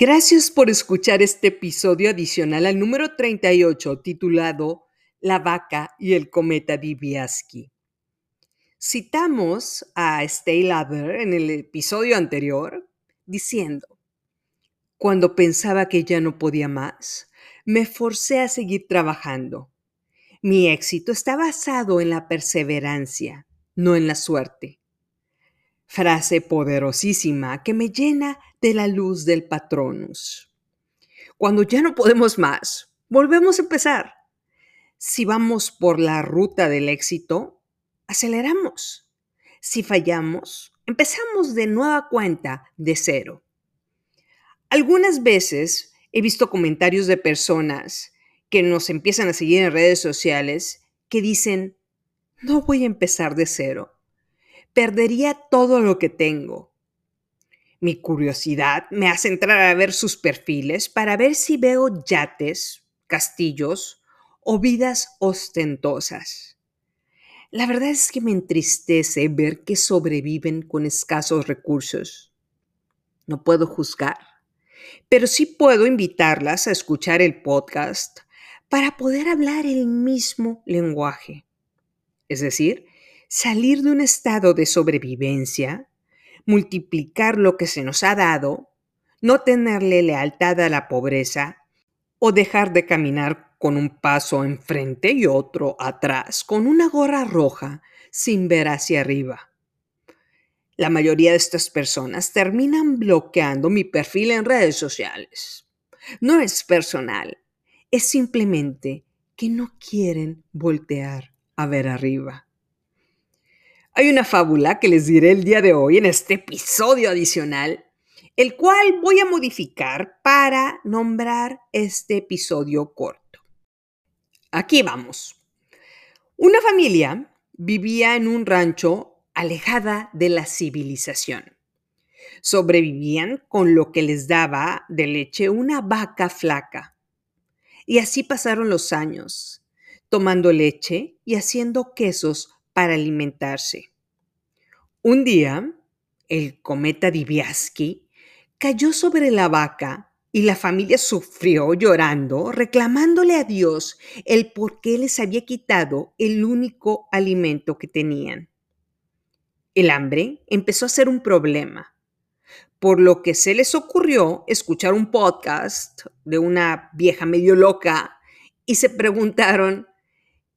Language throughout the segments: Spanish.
Gracias por escuchar este episodio adicional al número 38 titulado La vaca y el cometa Dibiaski. Citamos a Stay Lather en el episodio anterior diciendo, cuando pensaba que ya no podía más, me forcé a seguir trabajando. Mi éxito está basado en la perseverancia, no en la suerte. Frase poderosísima que me llena de la luz del patronus. Cuando ya no podemos más, volvemos a empezar. Si vamos por la ruta del éxito, aceleramos. Si fallamos, empezamos de nueva cuenta de cero. Algunas veces he visto comentarios de personas que nos empiezan a seguir en redes sociales que dicen, no voy a empezar de cero. Perdería todo lo que tengo. Mi curiosidad me hace entrar a ver sus perfiles para ver si veo yates, castillos o vidas ostentosas. La verdad es que me entristece ver que sobreviven con escasos recursos. No puedo juzgar, pero sí puedo invitarlas a escuchar el podcast para poder hablar el mismo lenguaje. Es decir, salir de un estado de sobrevivencia multiplicar lo que se nos ha dado, no tenerle lealtad a la pobreza o dejar de caminar con un paso enfrente y otro atrás, con una gorra roja sin ver hacia arriba. La mayoría de estas personas terminan bloqueando mi perfil en redes sociales. No es personal, es simplemente que no quieren voltear a ver arriba. Hay una fábula que les diré el día de hoy en este episodio adicional, el cual voy a modificar para nombrar este episodio corto. Aquí vamos. Una familia vivía en un rancho alejada de la civilización. Sobrevivían con lo que les daba de leche una vaca flaca. Y así pasaron los años, tomando leche y haciendo quesos para alimentarse. Un día, el cometa Dibiaski cayó sobre la vaca y la familia sufrió llorando, reclamándole a Dios el por qué les había quitado el único alimento que tenían. El hambre empezó a ser un problema, por lo que se les ocurrió escuchar un podcast de una vieja medio loca y se preguntaron,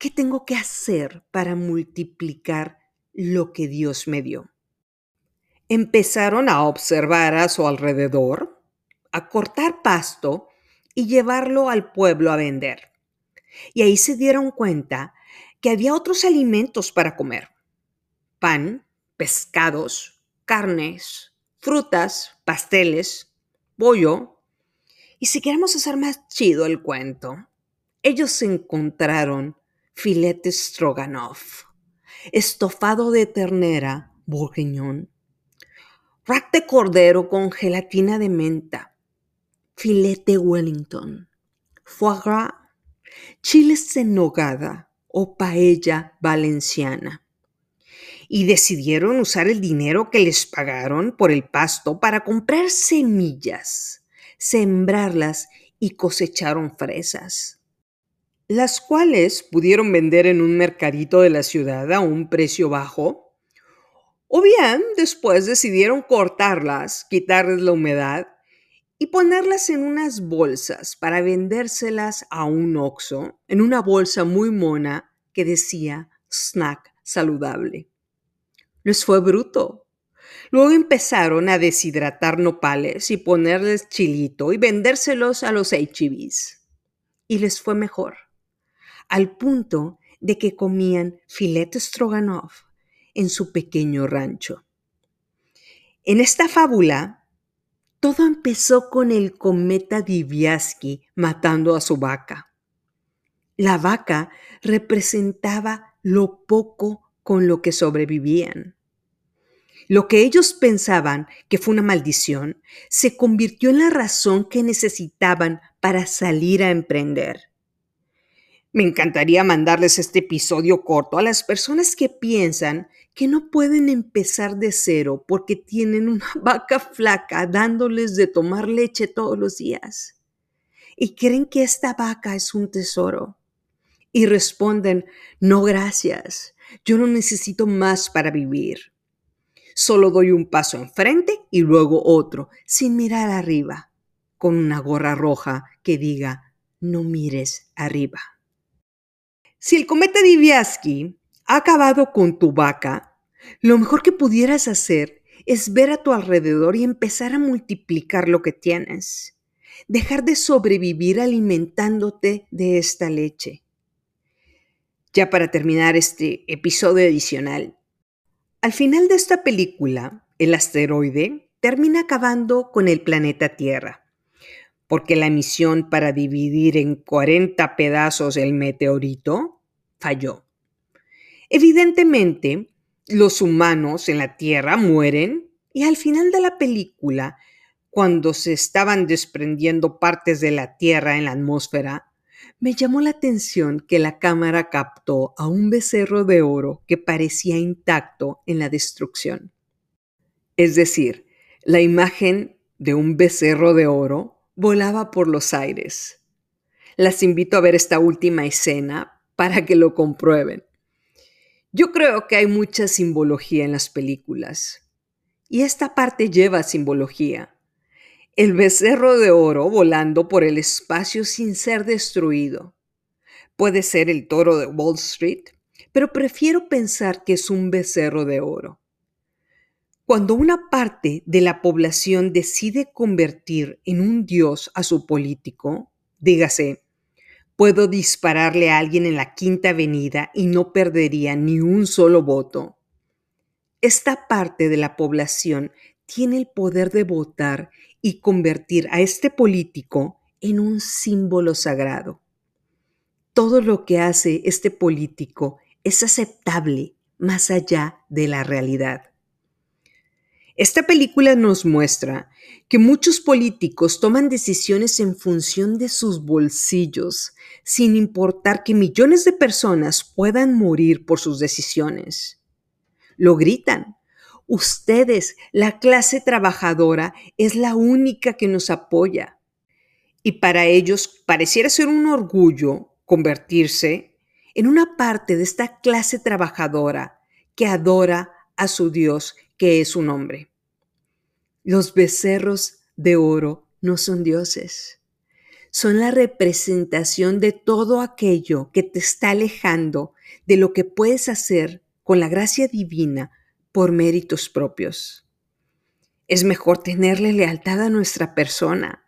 ¿Qué tengo que hacer para multiplicar lo que Dios me dio? Empezaron a observar a su alrededor, a cortar pasto y llevarlo al pueblo a vender. Y ahí se dieron cuenta que había otros alimentos para comer. Pan, pescados, carnes, frutas, pasteles, pollo. Y si queremos hacer más chido el cuento, ellos encontraron filete stroganoff, estofado de ternera bourguignon, rack de cordero con gelatina de menta, filete Wellington, foie gras, chiles en nogada o paella valenciana. Y decidieron usar el dinero que les pagaron por el pasto para comprar semillas, sembrarlas y cosecharon fresas las cuales pudieron vender en un mercadito de la ciudad a un precio bajo, o bien después decidieron cortarlas, quitarles la humedad y ponerlas en unas bolsas para vendérselas a un oxo, en una bolsa muy mona que decía snack saludable. Les fue bruto. Luego empezaron a deshidratar nopales y ponerles chilito y vendérselos a los HEBs. Y les fue mejor al punto de que comían filete stroganoff en su pequeño rancho. En esta fábula, todo empezó con el cometa Dibiaski matando a su vaca. La vaca representaba lo poco con lo que sobrevivían. Lo que ellos pensaban que fue una maldición se convirtió en la razón que necesitaban para salir a emprender. Me encantaría mandarles este episodio corto a las personas que piensan que no pueden empezar de cero porque tienen una vaca flaca dándoles de tomar leche todos los días y creen que esta vaca es un tesoro y responden, no gracias, yo no necesito más para vivir. Solo doy un paso enfrente y luego otro, sin mirar arriba, con una gorra roja que diga, no mires arriba. Si el cometa Diviaski ha acabado con tu vaca, lo mejor que pudieras hacer es ver a tu alrededor y empezar a multiplicar lo que tienes. Dejar de sobrevivir alimentándote de esta leche. Ya para terminar este episodio adicional, al final de esta película, el asteroide termina acabando con el planeta Tierra, porque la misión para dividir en 40 pedazos el meteorito falló. Evidentemente, los humanos en la Tierra mueren y al final de la película, cuando se estaban desprendiendo partes de la Tierra en la atmósfera, me llamó la atención que la cámara captó a un becerro de oro que parecía intacto en la destrucción. Es decir, la imagen de un becerro de oro volaba por los aires. Las invito a ver esta última escena para que lo comprueben. Yo creo que hay mucha simbología en las películas. Y esta parte lleva simbología. El becerro de oro volando por el espacio sin ser destruido. Puede ser el toro de Wall Street, pero prefiero pensar que es un becerro de oro. Cuando una parte de la población decide convertir en un dios a su político, dígase, puedo dispararle a alguien en la quinta avenida y no perdería ni un solo voto. Esta parte de la población tiene el poder de votar y convertir a este político en un símbolo sagrado. Todo lo que hace este político es aceptable más allá de la realidad. Esta película nos muestra que muchos políticos toman decisiones en función de sus bolsillos, sin importar que millones de personas puedan morir por sus decisiones. Lo gritan, Ustedes, la clase trabajadora, es la única que nos apoya. Y para ellos pareciera ser un orgullo convertirse en una parte de esta clase trabajadora que adora a su Dios, es un hombre. Los becerros de oro no son dioses. Son la representación de todo aquello que te está alejando de lo que puedes hacer con la gracia divina por méritos propios. Es mejor tenerle lealtad a nuestra persona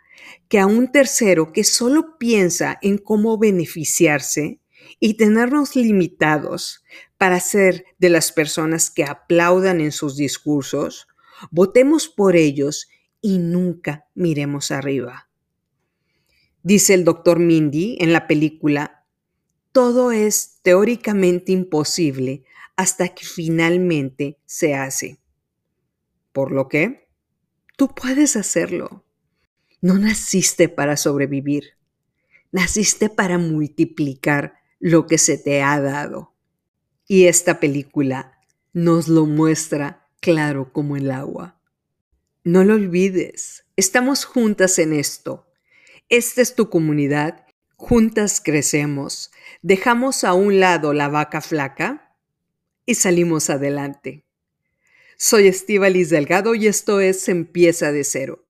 que a un tercero que solo piensa en cómo beneficiarse y tenernos limitados para ser de las personas que aplaudan en sus discursos, votemos por ellos y nunca miremos arriba. Dice el doctor Mindy en la película, todo es teóricamente imposible hasta que finalmente se hace. Por lo que tú puedes hacerlo. No naciste para sobrevivir, naciste para multiplicar lo que se te ha dado. Y esta película nos lo muestra claro como el agua. No lo olvides, estamos juntas en esto. Esta es tu comunidad, juntas crecemos, dejamos a un lado la vaca flaca y salimos adelante. Soy Estíbalis Delgado y esto es Empieza de Cero.